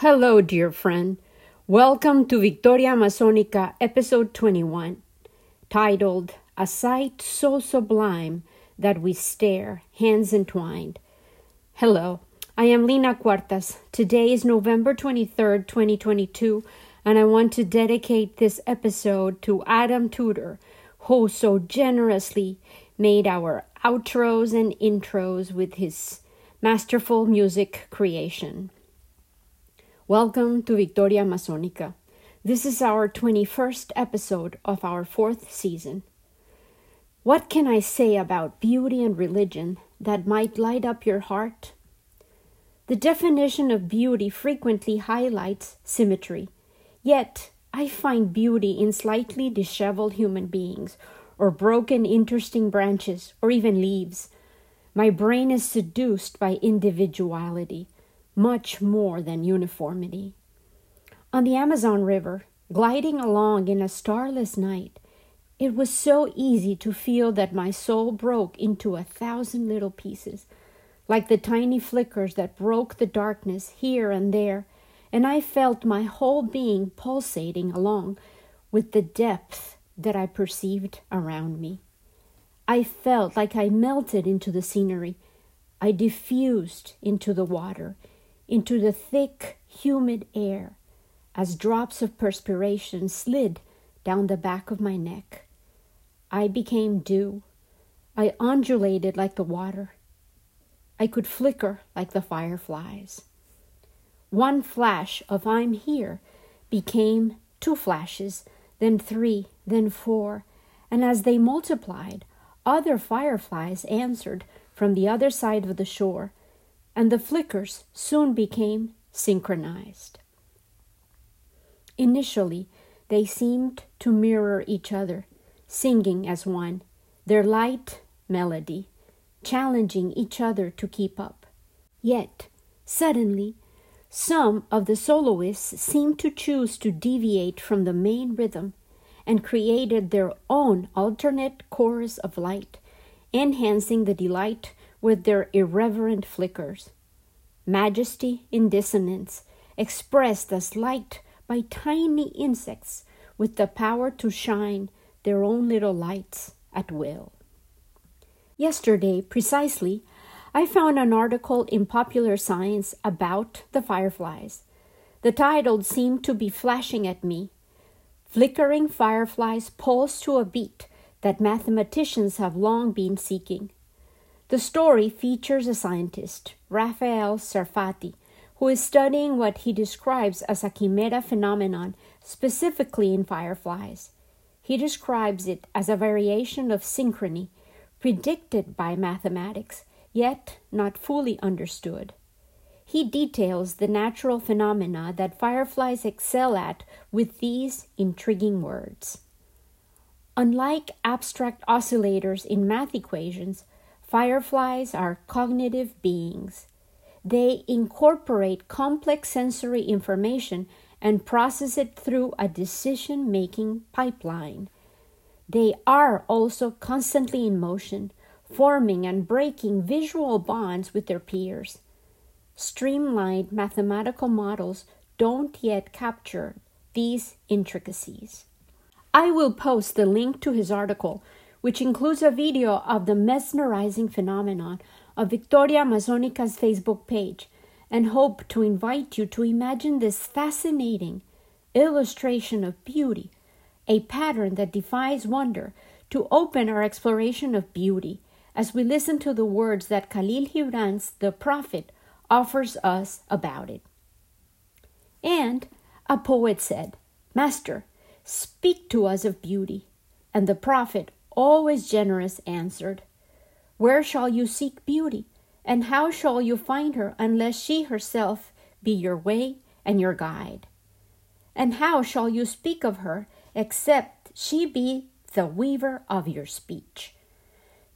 Hello, dear friend. Welcome to Victoria Amazonica, episode 21, titled A Sight So Sublime That We Stare, Hands Entwined. Hello, I am Lina Cuartas. Today is November 23rd, 2022, and I want to dedicate this episode to Adam Tudor, who so generously made our outros and intros with his masterful music creation. Welcome to Victoria Amazonica. This is our 21st episode of our fourth season. What can I say about beauty and religion that might light up your heart? The definition of beauty frequently highlights symmetry, yet I find beauty in slightly disheveled human beings, or broken, interesting branches, or even leaves. My brain is seduced by individuality much more than uniformity. On the Amazon River, gliding along in a starless night, it was so easy to feel that my soul broke into a thousand little pieces, like the tiny flickers that broke the darkness here and there, and I felt my whole being pulsating along with the depth that I perceived around me. I felt like I melted into the scenery. I diffused into the water, into the thick, humid air as drops of perspiration slid down the back of my neck. I became dew. I undulated like the water. I could flicker like the fireflies. One flash of I'm here became two flashes, then three, then four, and as they multiplied, other fireflies answered from the other side of the shore, and the flickers soon became synchronized. Initially, they seemed to mirror each other, singing as one, their light melody, challenging each other to keep up. Yet, suddenly, some of the soloists seemed to choose to deviate from the main rhythm and created their own alternate chorus of light, enhancing the delight with their irreverent flickers. Majesty in dissonance, expressed as light by tiny insects with the power to shine their own little lights at will. Yesterday, precisely, I found an article in Popular Science about the fireflies. The title seemed to be flashing at me. Flickering fireflies pulse to a beat that mathematicians have long been seeking. The story features a scientist, Rafael Sarfati, who is studying what he describes as a chimera phenomenon, specifically in fireflies. He describes it as a variation of synchrony, predicted by mathematics, yet not fully understood. He details the natural phenomena that fireflies excel at with these intriguing words. Unlike abstract oscillators in math equations, Fireflies are cognitive beings. They incorporate complex sensory information and process it through a decision making pipeline. They are also constantly in motion, forming and breaking visual bonds with their peers. Streamlined mathematical models don't yet capture these intricacies. I will post the link to his article which includes a video of the mesmerizing phenomenon of Victoria Amazonica's Facebook page, and hope to invite you to imagine this fascinating illustration of beauty, a pattern that defies wonder, to open our exploration of beauty as we listen to the words that Khalil Gibran's The Prophet offers us about it. And a poet said, Master, speak to us of beauty. And the prophet always generous, answered, Where shall you seek beauty? And how shall you find her unless she herself be your way and your guide? And how shall you speak of her except she be the weaver of your speech?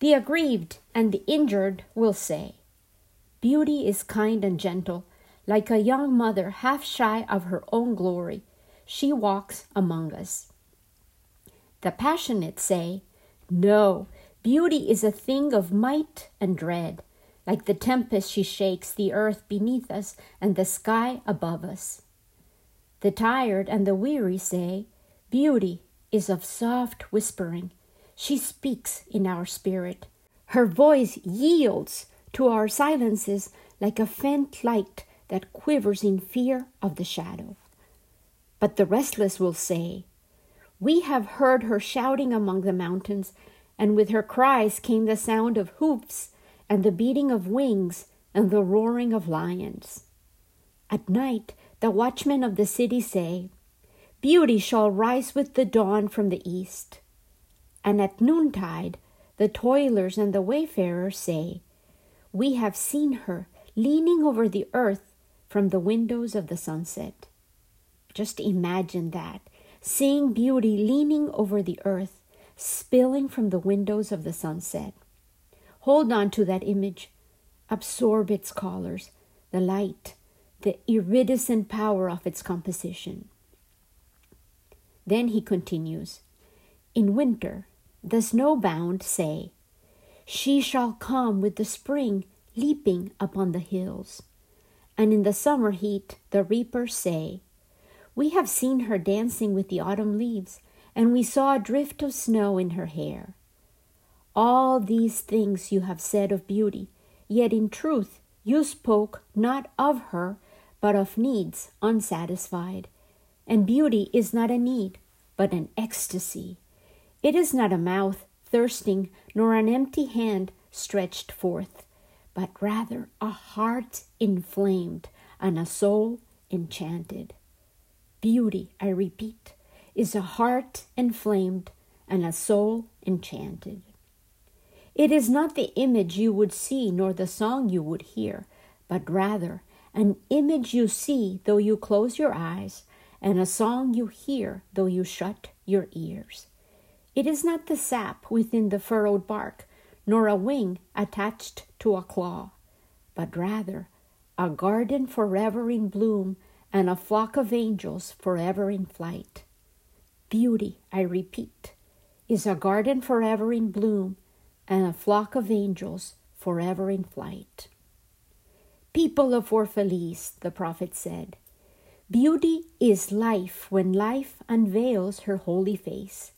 The aggrieved and the injured will say, Beauty is kind and gentle, like a young mother half shy of her own glory. She walks among us. The passionate say, no, beauty is a thing of might and dread. Like the tempest, she shakes the earth beneath us and the sky above us. The tired and the weary say, Beauty is of soft whispering. She speaks in our spirit. Her voice yields to our silences like a faint light that quivers in fear of the shadow. But the restless will say, We have heard her shouting among the mountains, and with her cries came the sound of hoofs and the beating of wings and the roaring of lions. At night, the watchmen of the city say, Beauty shall rise with the dawn from the east. And at noontide, the toilers and the wayfarers say, We have seen her leaning over the earth from the windows of the sunset. Just imagine that seeing beauty leaning over the earth, spilling from the windows of the sunset. Hold on to that image, absorb its colors, the light, the iridescent power of its composition. Then he continues In winter, the snowbound say, She shall come with the spring leaping upon the hills. And in the summer heat, the reapers say, We have seen her dancing with the autumn leaves, and we saw a drift of snow in her hair. All these things you have said of beauty, yet in truth you spoke not of her, but of needs unsatisfied. And beauty is not a need, but an ecstasy. It is not a mouth thirsting, nor an empty hand stretched forth, but rather a heart inflamed and a soul enchanted. Beauty, I repeat, is a heart inflamed and a soul enchanted. It is not the image you would see nor the song you would hear, but rather an image you see though you close your eyes, and a song you hear though you shut your ears. It is not the sap within the furrowed bark, nor a wing attached to a claw, but rather a garden forever in bloom and a flock of angels forever in flight. Beauty, I repeat, is a garden forever in bloom and a flock of angels forever in flight. People of Orphalese, the prophet said, Beauty is life when life unveils her holy face.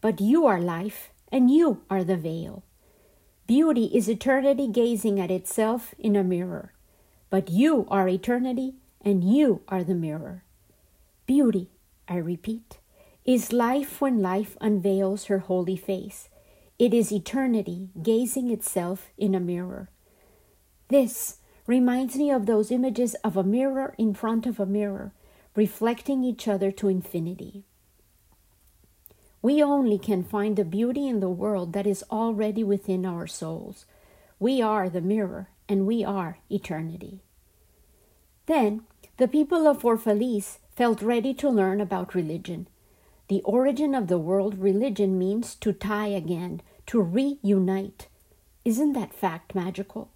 But you are life, and you are the veil. Beauty is eternity gazing at itself in a mirror. But you are eternity, and you are the mirror. Beauty, I repeat, is life when life unveils her holy face. It is eternity gazing itself in a mirror. This reminds me of those images of a mirror in front of a mirror, reflecting each other to infinity. We only can find the beauty in the world that is already within our souls. We are the mirror, and we are eternity. Then the people of Orphalese felt ready to learn about religion. The origin of the world religion means to tie again, to reunite. Isn't that fact magical?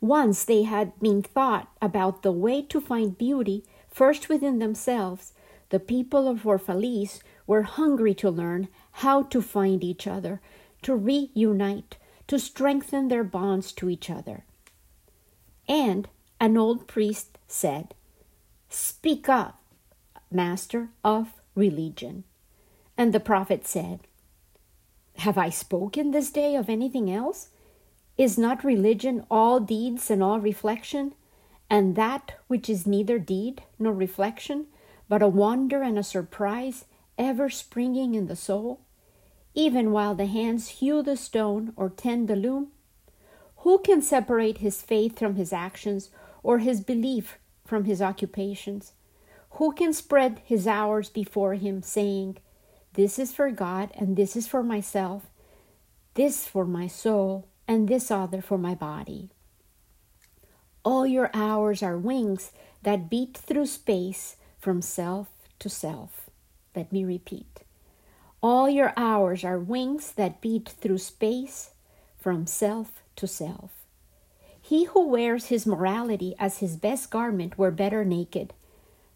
Once they had been thought about the way to find beauty first within themselves, the people of Orphalese were hungry to learn how to find each other, to reunite, to strengthen their bonds to each other. And an old priest said, Speak up, master of religion. And the prophet said, Have I spoken this day of anything else? Is not religion all deeds and all reflection? And that which is neither deed nor reflection, but a wonder and a surprise ever springing in the soul, even while the hands hew the stone or tend the loom? Who can separate his faith from his actions, or his belief from his occupations? Who can spread his hours before him, saying, This is for God, and this is for myself, this for my soul, and this other for my body. All your hours are wings that beat through space from self to self. Let me repeat. All your hours are wings that beat through space from self to self. He who wears his morality as his best garment were better naked.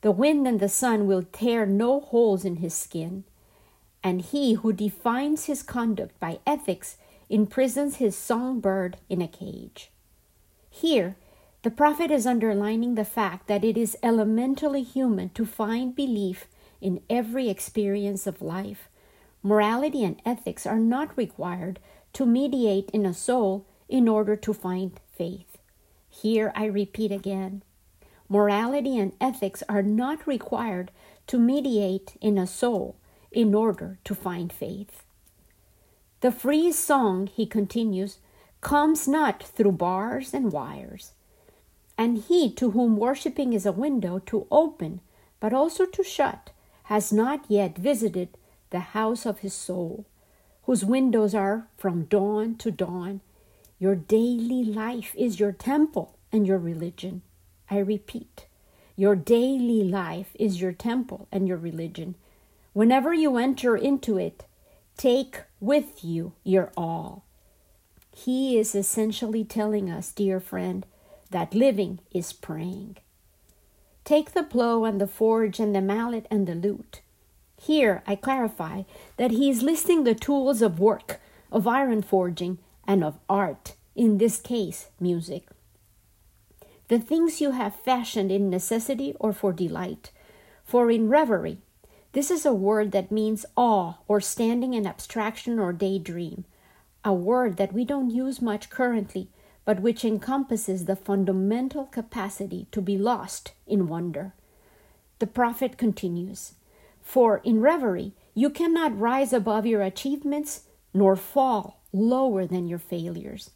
The wind and the sun will tear no holes in his skin. And he who defines his conduct by ethics imprisons his songbird in a cage. Here, the prophet is underlining the fact that it is elementally human to find belief in every experience of life. Morality and ethics are not required to mediate in a soul in order to find faith. Here I repeat again morality and ethics are not required to mediate in a soul in order to find faith. The free song, he continues, comes not through bars and wires. And he to whom worshipping is a window to open, but also to shut, has not yet visited the house of his soul, whose windows are from dawn to dawn. Your daily life is your temple and your religion. I repeat, your daily life is your temple and your religion. Whenever you enter into it, take with you your all. He is essentially telling us, dear friend, that living is praying. Take the plow and the forge and the mallet and the lute. Here I clarify that he is listing the tools of work, of iron forging, and of art, in this case, music. The things you have fashioned in necessity or for delight. For in reverie, this is a word that means awe or standing in abstraction or daydream, a word that we don't use much currently, but which encompasses the fundamental capacity to be lost in wonder. The prophet continues For in reverie, you cannot rise above your achievements nor fall lower than your failures.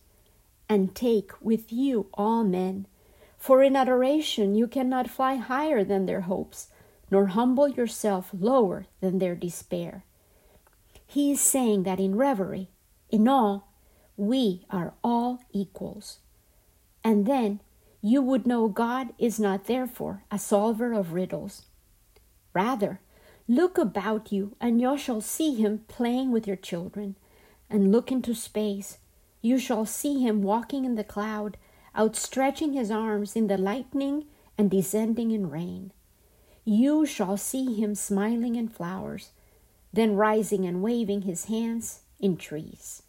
And take with you all men for in adoration you cannot fly higher than their hopes, nor humble yourself lower than their despair. He is saying that in reverie, in awe, we are all equals. And then you would know God is not therefore a solver of riddles. Rather, look about you, and you shall see him playing with your children. And look into space, you shall see him walking in the cloud outstretching his arms in the lightning and descending in rain. You shall see him smiling in flowers, then rising and waving his hands in trees.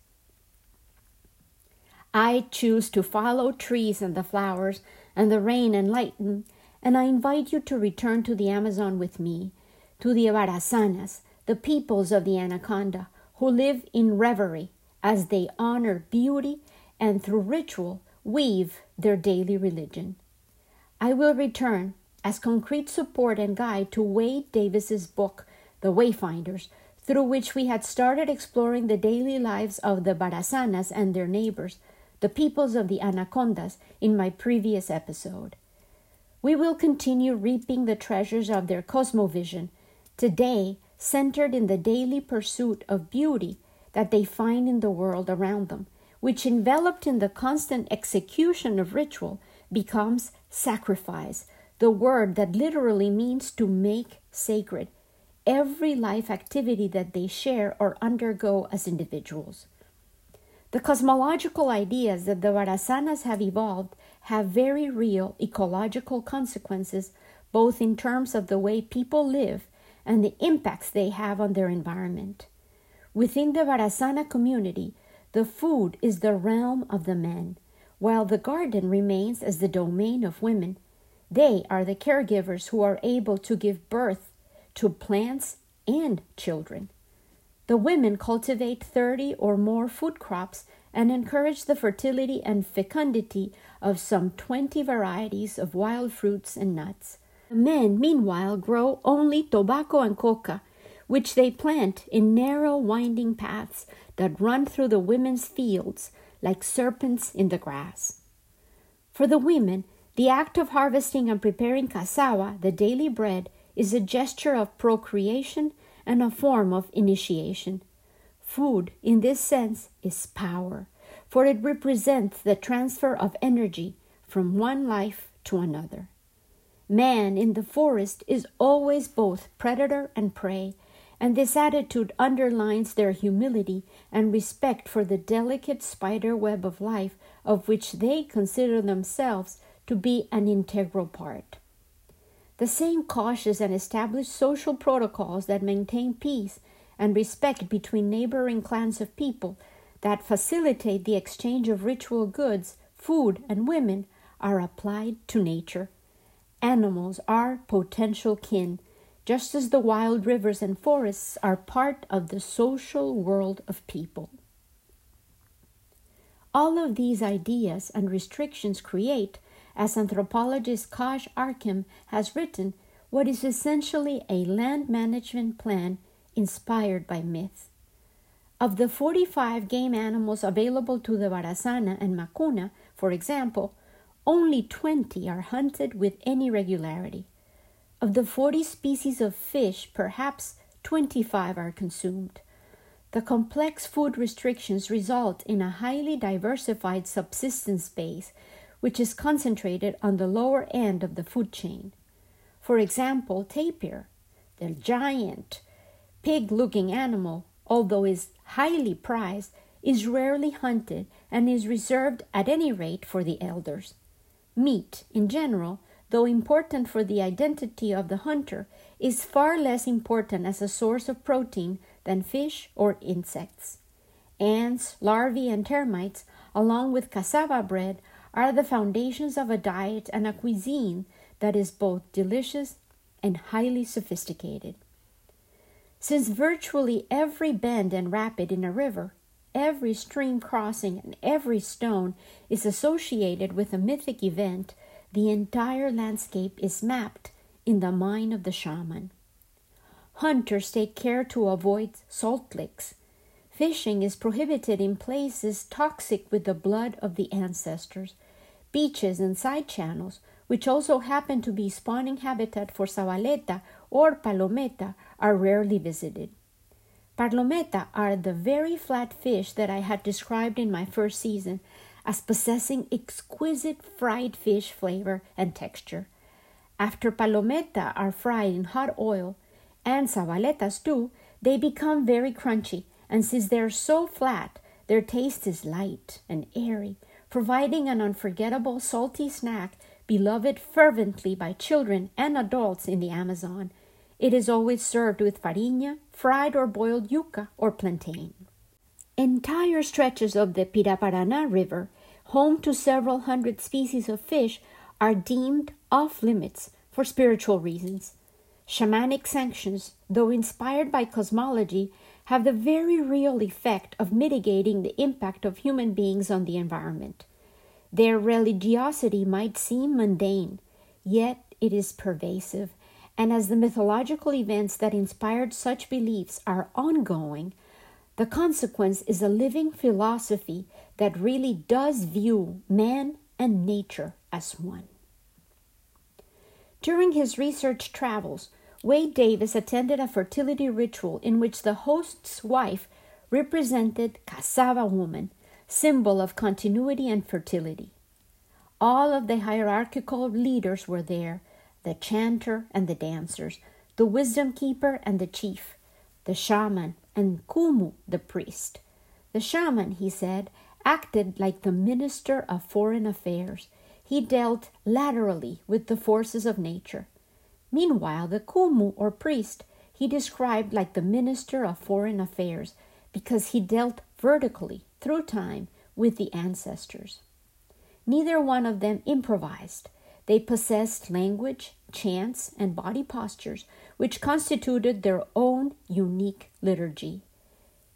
I choose to follow trees and the flowers and the rain and lightning, and I invite you to return to the Amazon with me, to the Barasanas, the peoples of the Anaconda, who live in reverie as they honor beauty and through ritual weave their daily religion. I will return as concrete support and guide to Wade Davis's book, The Wayfinders, through which we had started exploring the daily lives of the Barasanas and their neighbors, the peoples of the Anacondas, in my previous episode. We will continue reaping the treasures of their cosmovision, today centered in the daily pursuit of beauty that they find in the world around them which enveloped in the constant execution of ritual becomes sacrifice, the word that literally means to make sacred every life activity that they share or undergo as individuals. The cosmological ideas that the Barasanas have evolved have very real ecological consequences, both in terms of the way people live and the impacts they have on their environment. Within the Barasana community, the food is the realm of the men, while the garden remains as the domain of women. They are the caregivers who are able to give birth to plants and children. The women cultivate 30 or more food crops and encourage the fertility and fecundity of some 20 varieties of wild fruits and nuts. The men, meanwhile, grow only tobacco and coca, which they plant in narrow, winding paths that run through the women's fields like serpents in the grass. For the women, the act of harvesting and preparing cassava, the daily bread, is a gesture of procreation and a form of initiation. Food, in this sense, is power, for it represents the transfer of energy from one life to another. Man in the forest is always both predator and prey, and this attitude underlines their humility and respect for the delicate spider web of life of which they consider themselves to be an integral part. The same cautious and established social protocols that maintain peace and respect between neighboring clans of people that facilitate the exchange of ritual goods food, and women are applied to nature. Animals are potential kin, just as the wild rivers and forests are part of the social world of people. All of these ideas and restrictions create, as anthropologist Kaj Århem has written, what is essentially a land management plan inspired by myth. Of the 45 game animals available to the Barasana and Macuna, for example, only 20 are hunted with any regularity. Of the 40 species of fish, perhaps 25 are consumed. The complex food restrictions result in a highly diversified subsistence base, which is concentrated on the lower end of the food chain. For example, tapir, the giant, pig looking animal, although is highly prized, is rarely hunted and is reserved at any rate for the elders. Meat, in general, though important for the identity of the hunter, is far less important as a source of protein than fish or insects. Ants, larvae, and termites, along with cassava bread, are the foundations of a diet and a cuisine that is both delicious and highly sophisticated. Since virtually every bend and rapid in a river, every stream crossing, and every stone is associated with a mythic event, the entire landscape is mapped in the mind of the shaman. Hunters take care to avoid salt licks. Fishing is prohibited in places toxic with the blood of the ancestors. Beaches and side channels which also happen to be spawning habitat for sabaleta or palometa, are rarely visited. Palometa are the very flat fish that I had described in my first season as possessing exquisite fried fish flavor and texture. After palometa are fried in hot oil, and sabaletas too, they become very crunchy, and since they are so flat, their taste is light and airy, providing an unforgettable salty snack beloved fervently by children and adults in the Amazon. It is always served with farinha, fried or boiled yuca or plantain. Entire stretches of the Piraparaná River, home to several hundred species of fish, are deemed off limits for spiritual reasons. Shamanic sanctions, though inspired by cosmology, have the very real effect of mitigating the impact of human beings on the environment. Their religiosity might seem mundane, yet it is pervasive, and as the mythological events that inspired such beliefs are ongoing, the consequence is a living philosophy that really does view man and nature as one. During his research travels, Wade Davis attended a fertility ritual in which the host's wife represented cassava woman, symbol of continuity and fertility. All of the hierarchical leaders were there the chanter and the dancers, the wisdom keeper and the chief, the shaman, and Kumu, the priest. The shaman, he said, acted like the minister of foreign affairs. He dealt laterally with the forces of nature. Meanwhile, the Kumu, or priest, he described like the minister of foreign affairs because he dealt vertically through time with the ancestors. Neither one of them improvised. They possessed language, chants, and body postures which constituted their own unique liturgy.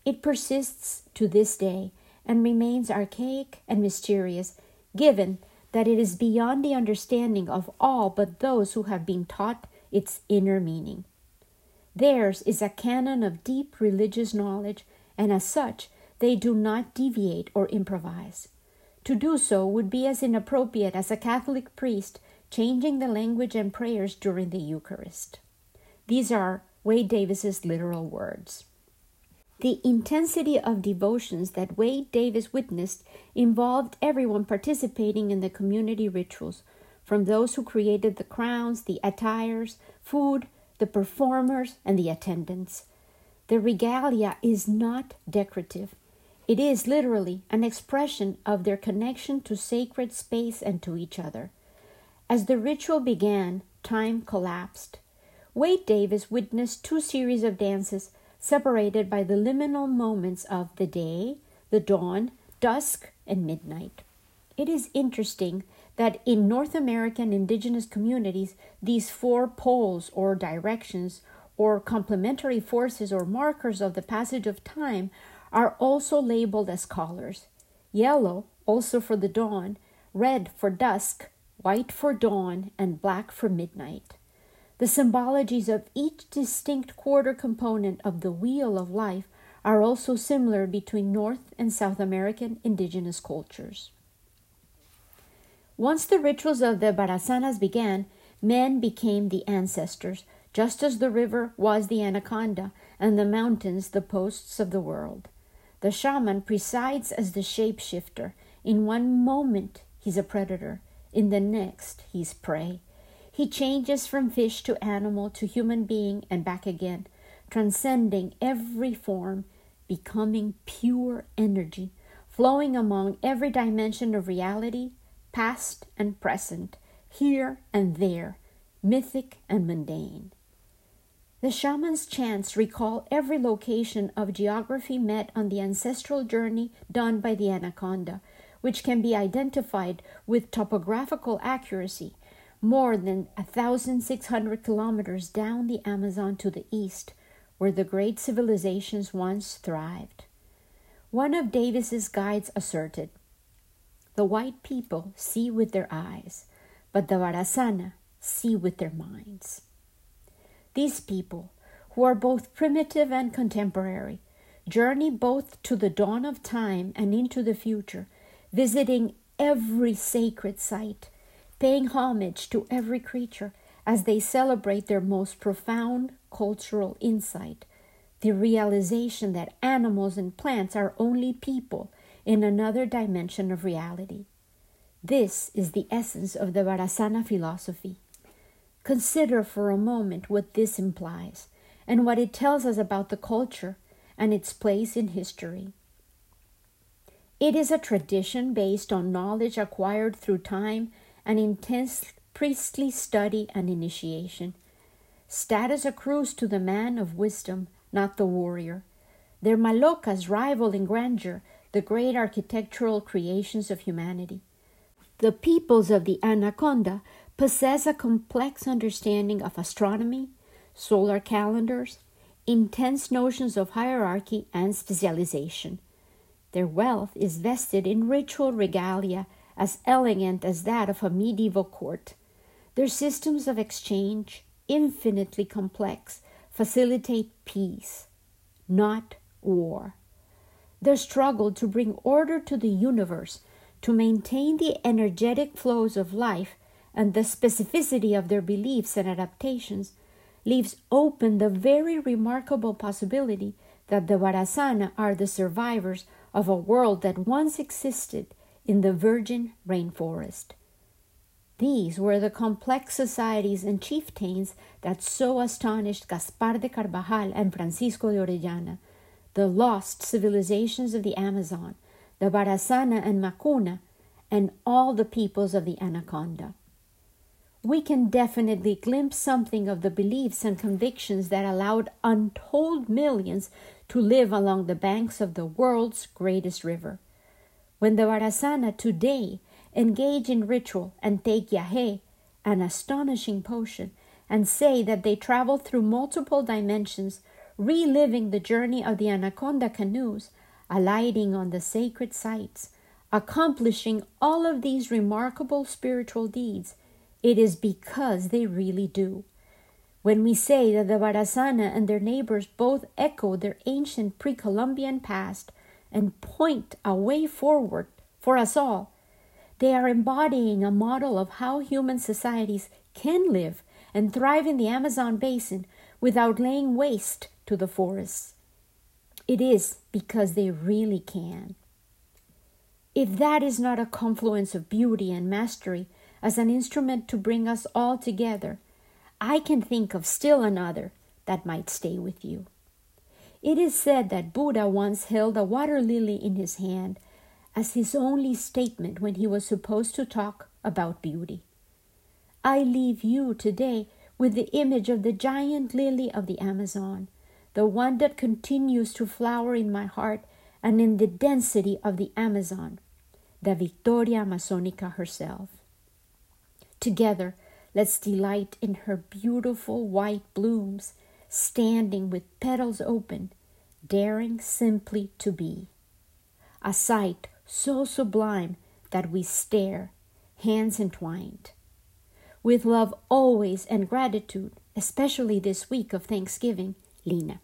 It persists to this day and remains archaic and mysterious, given that it is beyond the understanding of all but those who have been taught its inner meaning. Theirs is a canon of deep religious knowledge, and as such, they do not deviate or improvise. To do so would be as inappropriate as a Catholic priest changing the language and prayers during the Eucharist. These are Wade Davis's literal words. The intensity of devotions that Wade Davis witnessed involved everyone participating in the community rituals, from those who created the crowns, the attires, food, the performers, and the attendants. The regalia is not decorative. It is literally an expression of their connection to sacred space and to each other. As the ritual began, time collapsed. Wade Davis witnessed two series of dances separated by the liminal moments of the day, the dawn, dusk, and midnight. It is interesting that in North American indigenous communities, these four poles or directions or complementary forces or markers of the passage of time are also labeled as colors. Yellow, also for the dawn, red for dusk, white for dawn, and black for midnight. The symbologies of each distinct quarter component of the wheel of life are also similar between North and South American indigenous cultures. Once the rituals of the Barasanas began, men became the ancestors, just as the river was the anaconda and the mountains the posts of the world. The shaman presides as the shapeshifter. In one moment, he's a predator, in the next, he's prey. He changes from fish to animal to human being and back again, transcending every form, becoming pure energy, flowing among every dimension of reality, past and present, here and there, mythic and mundane. The shaman's chants recall every location of geography met on the ancestral journey done by the anaconda, which can be identified with topographical accuracy more than 1,600 kilometers down the Amazon to the east, where the great civilizations once thrived. One of Davis's guides asserted, The white people see with their eyes, but the Barasana see with their minds. These people, who are both primitive and contemporary, journey both to the dawn of time and into the future, visiting every sacred site paying homage to every creature as they celebrate their most profound cultural insight the realization that animals and plants are only people in another dimension of reality. This is the essence of the Barasana philosophy. Consider for a moment what this implies and what it tells us about the culture and its place in history. It is a tradition based on knowledge acquired through time an intense priestly study and initiation. Status accrues to the man of wisdom, not the warrior. Their malokas rival in grandeur the great architectural creations of humanity. The peoples of the Anaconda possess a complex understanding of astronomy, solar calendars, intense notions of hierarchy and specialization. Their wealth is vested in ritual regalia as elegant as that of a medieval court. Their systems of exchange, infinitely complex, facilitate peace, not war. Their struggle to bring order to the universe, to maintain the energetic flows of life, and the specificity of their beliefs and adaptations leaves open the very remarkable possibility that the Barasana are the survivors of a world that once existed in the virgin rainforest. These were the complex societies and chieftains that so astonished Gaspar de Carvajal and Francisco de Orellana, the lost civilizations of the Amazon, the Barasana and Macuna, and all the peoples of the Anaconda. We can definitely glimpse something of the beliefs and convictions that allowed untold millions to live along the banks of the world's greatest river. When the Barasana today engage in ritual and take Yahe, an astonishing potion, and say that they travel through multiple dimensions, reliving the journey of the anaconda canoes, alighting on the sacred sites, accomplishing all of these remarkable spiritual deeds, it is because they really do. When we say that the Barasana and their neighbors both echo their ancient pre Columbian past, and point a way forward for us all. They are embodying a model of how human societies can live and thrive in the Amazon basin without laying waste to the forests. It is because they really can. If that is not a confluence of beauty and mastery as an instrument to bring us all together, I can think of still another that might stay with you. It is said that Buddha once held a water lily in his hand as his only statement when he was supposed to talk about beauty. I leave you today with the image of the giant lily of the Amazon, the one that continues to flower in my heart and in the density of the Amazon. the Victoria Amazonica herself. Together, let's delight in her beautiful white blooms, standing with petals open, daring simply to be. A sight so sublime that we stare, hands entwined. With love always and gratitude, especially this week of Thanksgiving, Lina.